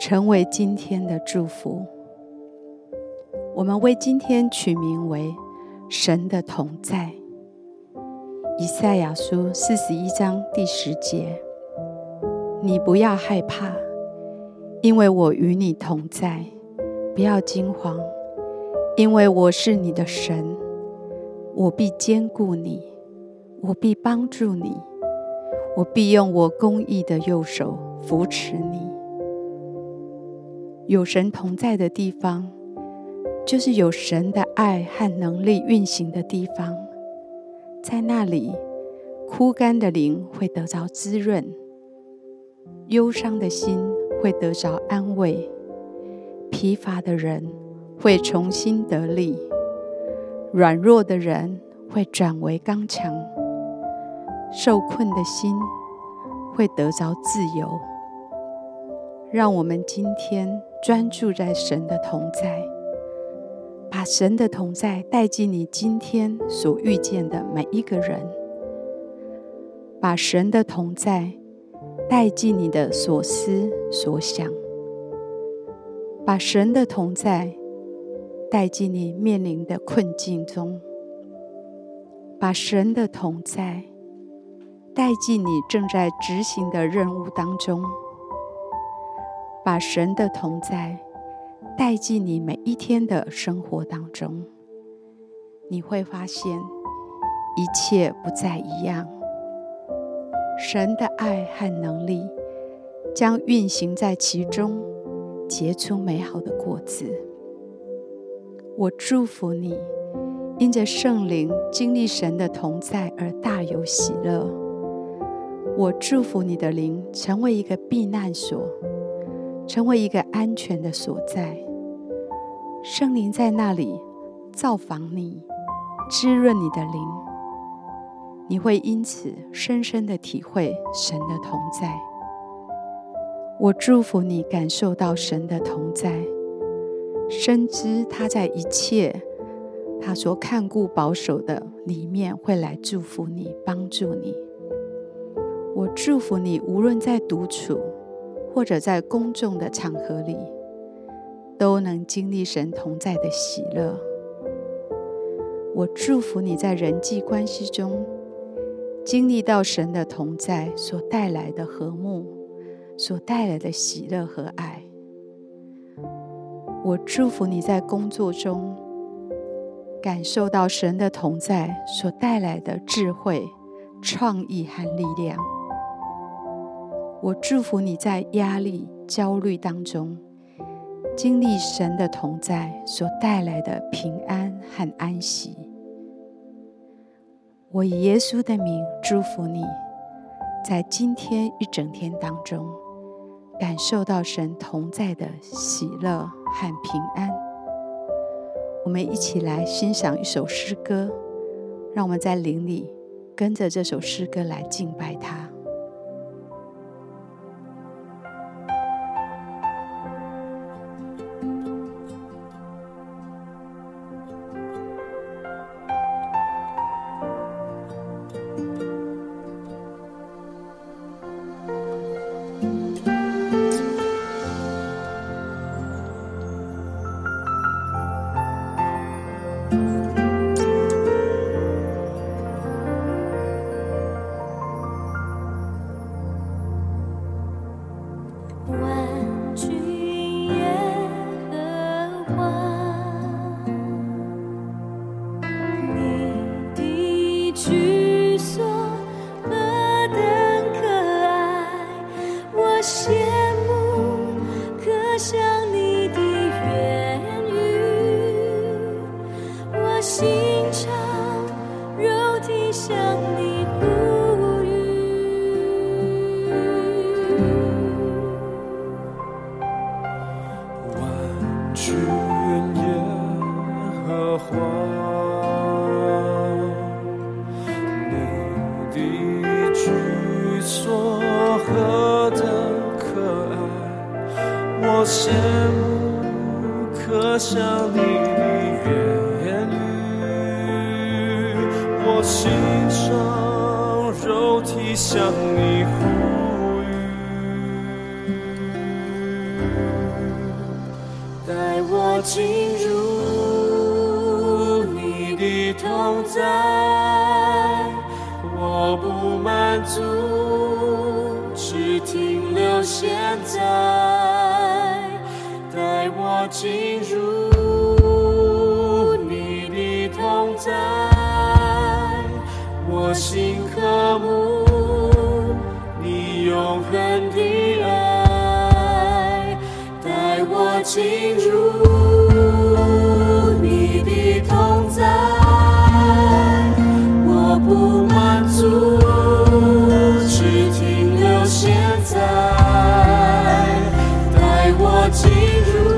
成为今天的祝福。我们为今天取名为“神的同在”。以赛亚书四十一章第十节：“你不要害怕，因为我与你同在；不要惊慌，因为我是你的神，我必坚固你，我必帮助你，我必用我公义的右手扶持你。”有神同在的地方，就是有神的爱和能力运行的地方。在那里，枯干的灵会得着滋润，忧伤的心会得着安慰，疲乏的人会重新得力，软弱的人会转为刚强，受困的心会得着自由。让我们今天专注在神的同在，把神的同在带进你今天所遇见的每一个人，把神的同在带进你的所思所想，把神的同在带进你面临的困境中，把神的同在带进你正在执行的任务当中。把神的同在带进你每一天的生活当中，你会发现一切不再一样。神的爱和能力将运行在其中，结出美好的果子。我祝福你，因着圣灵经历神的同在而大有喜乐。我祝福你的灵成为一个避难所。成为一个安全的所在，圣灵在那里造访你，滋润你的灵，你会因此深深的体会神的同在。我祝福你感受到神的同在，深知他在一切他所看顾保守的里面会来祝福你，帮助你。我祝福你，无论在独处。或者在公众的场合里，都能经历神同在的喜乐。我祝福你在人际关系中，经历到神的同在所带来的和睦，所带来的喜乐和爱。我祝福你在工作中，感受到神的同在所带来的智慧、创意和力量。我祝福你在压力、焦虑当中，经历神的同在所带来的平安和安息。我以耶稣的名祝福你，在今天一整天当中，感受到神同在的喜乐和平安。我们一起来欣赏一首诗歌，让我们在灵里跟着这首诗歌来敬拜他。你你呼语万君也和你的举措合等可爱我羡慕可笑你的远我心肠，肉体向你呼吁，带我进入你的同在，我不满足，只停留现在，带我进入。我心渴慕你永恒的爱，带我进入你的同在，我不满足，只停留现在，带我进入。